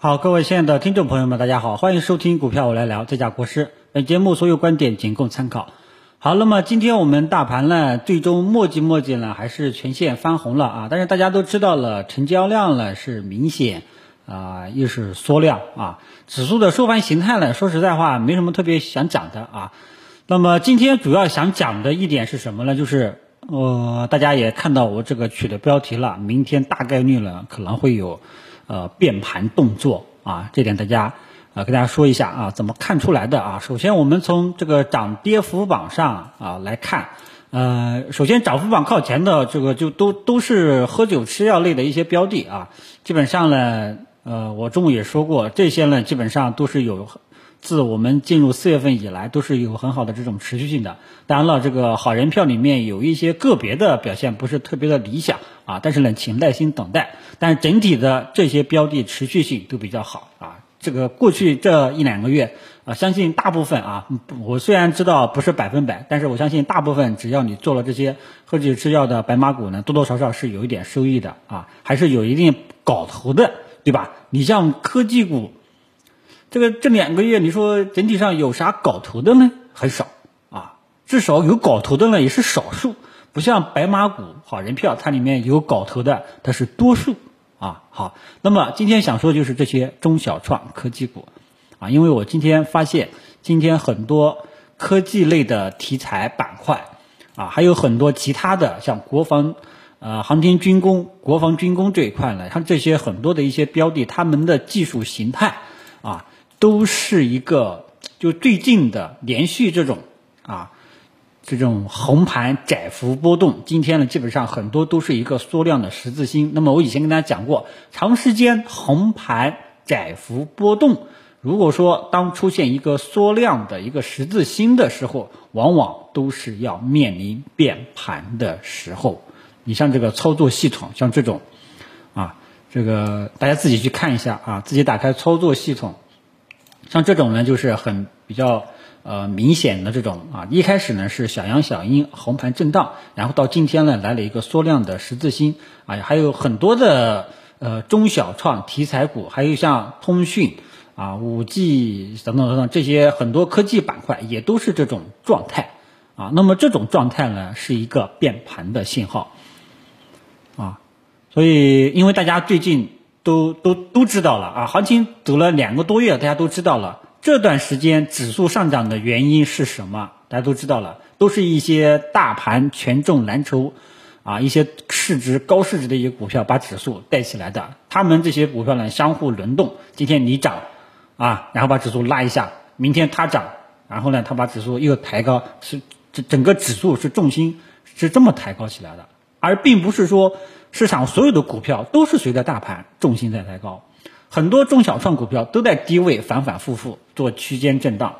好，各位亲爱的听众朋友们，大家好，欢迎收听股票我来聊，这家国师。本节目所有观点仅供参考。好，那么今天我们大盘呢，最终墨迹墨迹呢，还是全线翻红了啊。但是大家都知道了，成交量呢是明显啊，又是缩量啊。指数的收盘形态呢，说实在话，没什么特别想讲的啊。那么今天主要想讲的一点是什么呢？就是呃，大家也看到我这个取的标题了，明天大概率呢可能会有。呃，变盘动作啊，这点大家啊跟大家说一下啊，怎么看出来的啊？首先，我们从这个涨跌幅榜上啊来看，呃，首先涨幅榜靠前的这个就都都是喝酒吃药类的一些标的啊，基本上呢，呃，我中午也说过，这些呢基本上都是有。自我们进入四月份以来，都是有很好的这种持续性的。当然了，这个好人票里面有一些个别的表现不是特别的理想啊，但是呢，请耐心等待。但整体的这些标的持续性都比较好啊。这个过去这一两个月啊，相信大部分啊，我虽然知道不是百分百，但是我相信大部分只要你做了这些喝酒吃药的白马股呢，多多少少是有一点收益的啊，还是有一定搞头的，对吧？你像科技股。这个这两个月，你说整体上有啥搞头的呢？很少啊，至少有搞头的呢也是少数，不像白马股、好人票，它里面有搞头的，它是多数啊。好，那么今天想说就是这些中小创科技股啊，因为我今天发现，今天很多科技类的题材板块啊，还有很多其他的像国防、呃航天军工、国防军工这一块呢，像这些很多的一些标的，他们的技术形态啊。都是一个，就最近的连续这种啊，这种横盘窄幅波动，今天呢基本上很多都是一个缩量的十字星。那么我以前跟大家讲过，长时间横盘窄幅波动，如果说当出现一个缩量的一个十字星的时候，往往都是要面临变盘的时候。你像这个操作系统，像这种啊，这个大家自己去看一下啊，自己打开操作系统。像这种呢，就是很比较呃明显的这种啊，一开始呢是小阳小阴红盘震荡，然后到今天呢来了一个缩量的十字星啊，还有很多的呃中小创题材股，还有像通讯啊、五 G 等等等等这些很多科技板块也都是这种状态啊。那么这种状态呢是一个变盘的信号啊，所以因为大家最近。都都都知道了啊，行情走了两个多月，大家都知道了。这段时间指数上涨的原因是什么？大家都知道了，都是一些大盘权重蓝筹啊，一些市值高市值的一些股票把指数带起来的。他们这些股票呢相互轮动，今天你涨啊，然后把指数拉一下，明天它涨，然后呢它把指数又抬高，是整整个指数是重心是这么抬高起来的，而并不是说。市场所有的股票都是随着大盘重心在抬高，很多中小创股票都在低位反反复复做区间震荡，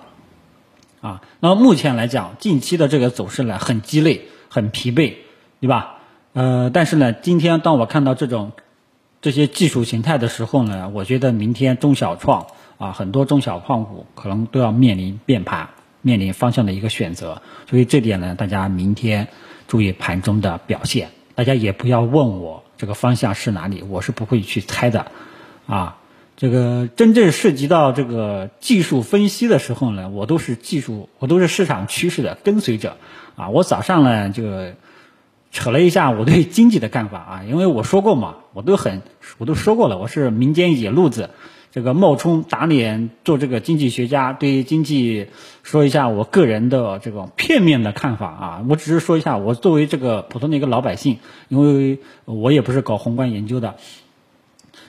啊，那么目前来讲，近期的这个走势呢很鸡肋，很疲惫，对吧？呃，但是呢，今天当我看到这种这些技术形态的时候呢，我觉得明天中小创啊，很多中小创股可能都要面临变盘，面临方向的一个选择，所以这点呢，大家明天注意盘中的表现。大家也不要问我这个方向是哪里，我是不会去猜的，啊，这个真正涉及到这个技术分析的时候呢，我都是技术，我都是市场趋势的跟随者，啊，我早上呢就扯了一下我对经济的看法啊，因为我说过嘛，我都很，我都说过了，我是民间野路子。这个冒充打脸做这个经济学家，对经济说一下我个人的这种片面的看法啊，我只是说一下我作为这个普通的一个老百姓，因为我也不是搞宏观研究的，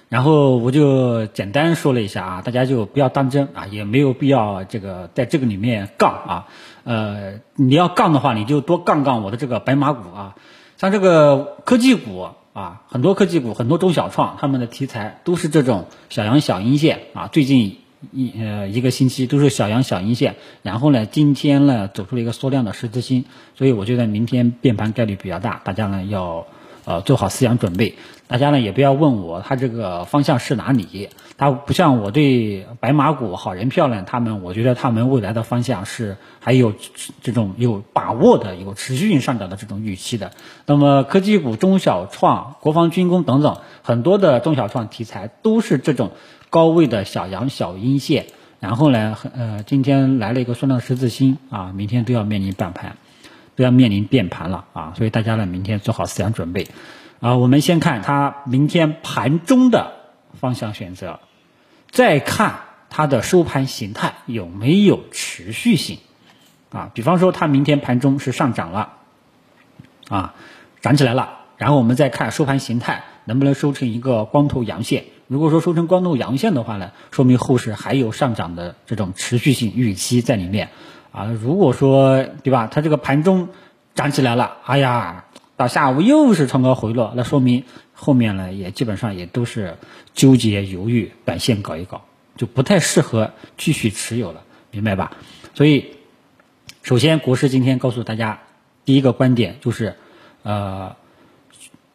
然后我就简单说了一下啊，大家就不要当真啊，也没有必要这个在这个里面杠啊，呃，你要杠的话，你就多杠杠我的这个白马股啊，像这个科技股。啊，很多科技股，很多中小创，他们的题材都是这种小阳小阴线啊。最近一呃一个星期都是小阳小阴线，然后呢，今天呢走出了一个缩量的十字星，所以我觉得明天变盘概率比较大，大家呢要。呃，做好思想准备，大家呢也不要问我，它这个方向是哪里？它不像我对白马股、好人票呢，他们我觉得他们未来的方向是还有这种有把握的、有持续性上涨的这种预期的。那么科技股、中小创、国防军工等等很多的中小创题材都是这种高位的小阳小阴线，然后呢，呃，今天来了一个双量十字星啊，明天都要面临半盘，都要面临变盘了啊，所以大家呢，明天做好思想准备啊。我们先看它明天盘中的方向选择，再看它的收盘形态有没有持续性啊。比方说，它明天盘中是上涨了啊，涨起来了，然后我们再看收盘形态。能不能收成一个光头阳线？如果说收成光头阳线的话呢，说明后市还有上涨的这种持续性预期在里面啊。如果说对吧，它这个盘中涨起来了，哎呀，到下午又是冲高回落，那说明后面呢也基本上也都是纠结犹豫，短线搞一搞，就不太适合继续持有了，明白吧？所以，首先国师今天告诉大家第一个观点就是，呃。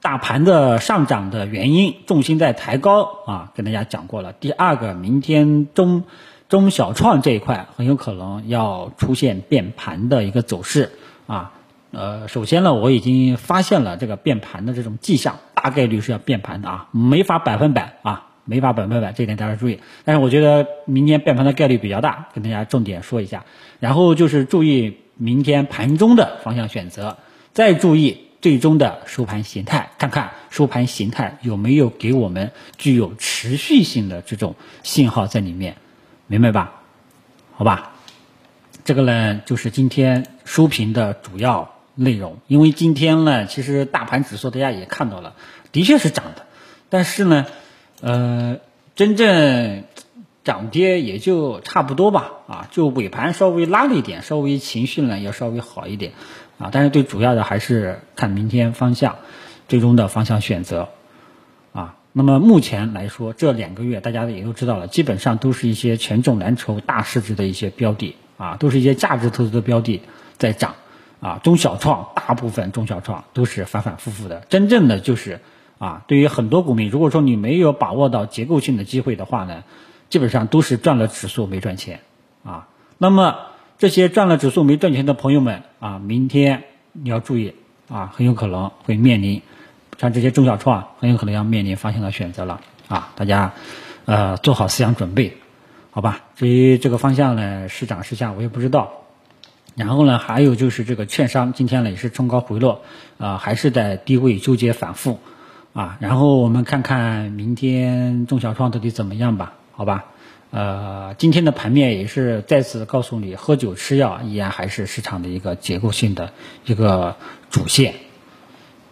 大盘的上涨的原因，重心在抬高啊，跟大家讲过了。第二个，明天中中小创这一块很有可能要出现变盘的一个走势啊。呃，首先呢，我已经发现了这个变盘的这种迹象，大概率是要变盘的啊，没法百分百啊，没法百分百，这点大家注意。但是我觉得明天变盘的概率比较大，跟大家重点说一下。然后就是注意明天盘中的方向选择，再注意。最终的收盘形态，看看收盘形态有没有给我们具有持续性的这种信号在里面，明白吧？好吧，这个呢就是今天收评的主要内容。因为今天呢，其实大盘指数大家也看到了，的确是涨的，但是呢，呃，真正涨跌也就差不多吧，啊，就尾盘稍微拉了一点，稍微情绪呢要稍微好一点。啊，但是最主要的还是看明天方向，最终的方向选择，那么目前来说，这两个月大家也都知道了，基本上都是一些权重蓝筹、大市值的一些标的，啊，都是一些价值投资的标的在涨，啊，中小创大部分中小创都是反反复复的，真正的就是，啊，对于很多股民，如果说你没有把握到结构性的机会的话呢，基本上都是赚了指数没赚钱，啊，那么。这些赚了指数没赚钱的朋友们啊，明天你要注意啊，很有可能会面临像这些中小创，很有可能要面临方向的选择了啊，大家呃做好思想准备，好吧？至于这个方向呢，是涨是下我也不知道。然后呢，还有就是这个券商今天呢也是冲高回落啊，还是在低位纠结反复啊。然后我们看看明天中小创到底怎么样吧，好吧？呃，今天的盘面也是再次告诉你，喝酒吃药依然还是市场的一个结构性的一个主线，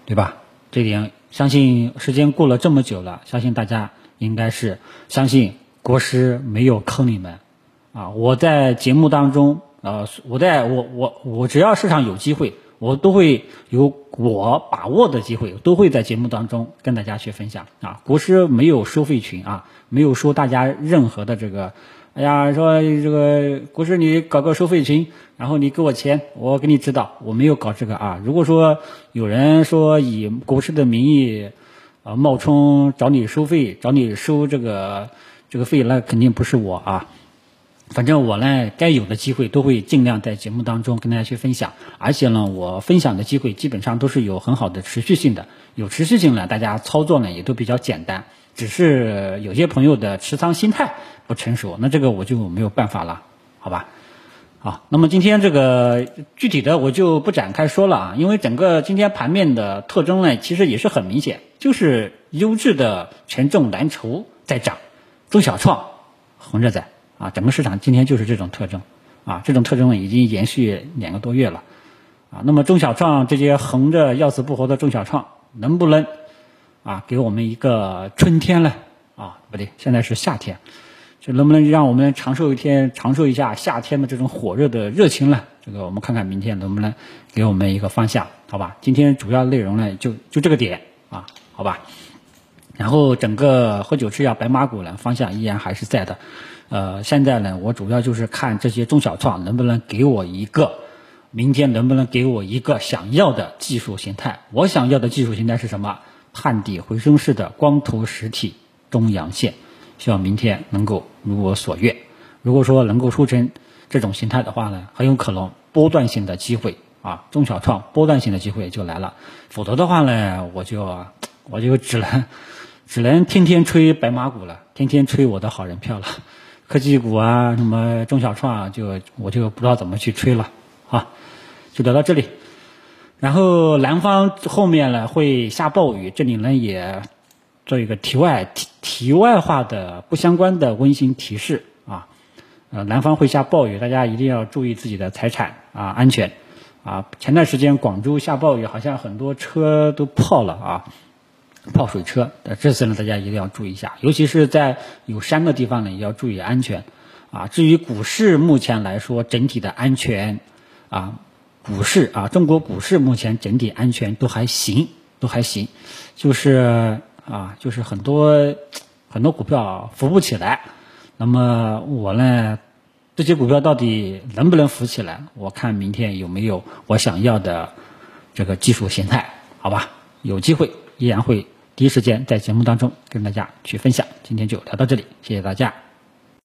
对吧？这点相信时间过了这么久了，相信大家应该是相信国师没有坑你们啊！我在节目当中，呃，我在我我我只要市场有机会。我都会有我把握的机会，都会在节目当中跟大家去分享啊。国师没有收费群啊，没有收大家任何的这个，哎呀，说这个国师你搞个收费群，然后你给我钱，我给你指导，我没有搞这个啊。如果说有人说以国师的名义啊冒充找你收费，找你收这个这个费，那肯定不是我啊。反正我呢，该有的机会都会尽量在节目当中跟大家去分享，而且呢，我分享的机会基本上都是有很好的持续性的，有持续性呢，大家操作呢也都比较简单，只是有些朋友的持仓心态不成熟，那这个我就没有办法了，好吧？好，那么今天这个具体的我就不展开说了啊，因为整个今天盘面的特征呢，其实也是很明显，就是优质的权重蓝筹在涨，中小创横着在。啊，整个市场今天就是这种特征，啊，这种特征已经延续两个多月了，啊，那么中小创这些横着要死不活的中小创，能不能啊给我们一个春天呢？啊，不对，现在是夏天，就能不能让我们长寿一天，长寿一下夏天的这种火热的热情呢？这个我们看看明天能不能给我们一个方向，好吧？今天主要内容呢就就这个点啊，好吧？然后整个喝酒吃药白马股呢方向依然还是在的。呃，现在呢，我主要就是看这些中小创能不能给我一个，明天能不能给我一个想要的技术形态。我想要的技术形态是什么？探底回升式的光头实体中阳线，希望明天能够如我所愿。如果说能够出成这种形态的话呢，很有可能波段性的机会啊，中小创波段性的机会就来了。否则的话呢，我就我就只能只能天天吹白马股了。天天吹我的好人票了，科技股啊，什么中小创啊，就我就不知道怎么去吹了啊，就聊到这里。然后南方后面呢会下暴雨，这里呢也做一个题外题题外话的不相关的温馨提示啊，呃，南方会下暴雨，大家一定要注意自己的财产啊安全啊。前段时间广州下暴雨，好像很多车都泡了啊，泡水车。这次呢，大家一定要注意一下，尤其是在有山的地方呢，也要注意安全啊。至于股市，目前来说整体的安全啊。股市啊，中国股市目前整体安全都还行，都还行，就是啊，就是很多很多股票浮不起来。那么我呢，这些股票到底能不能浮起来？我看明天有没有我想要的这个技术形态，好吧？有机会依然会第一时间在节目当中跟大家去分享。今天就聊到这里，谢谢大家。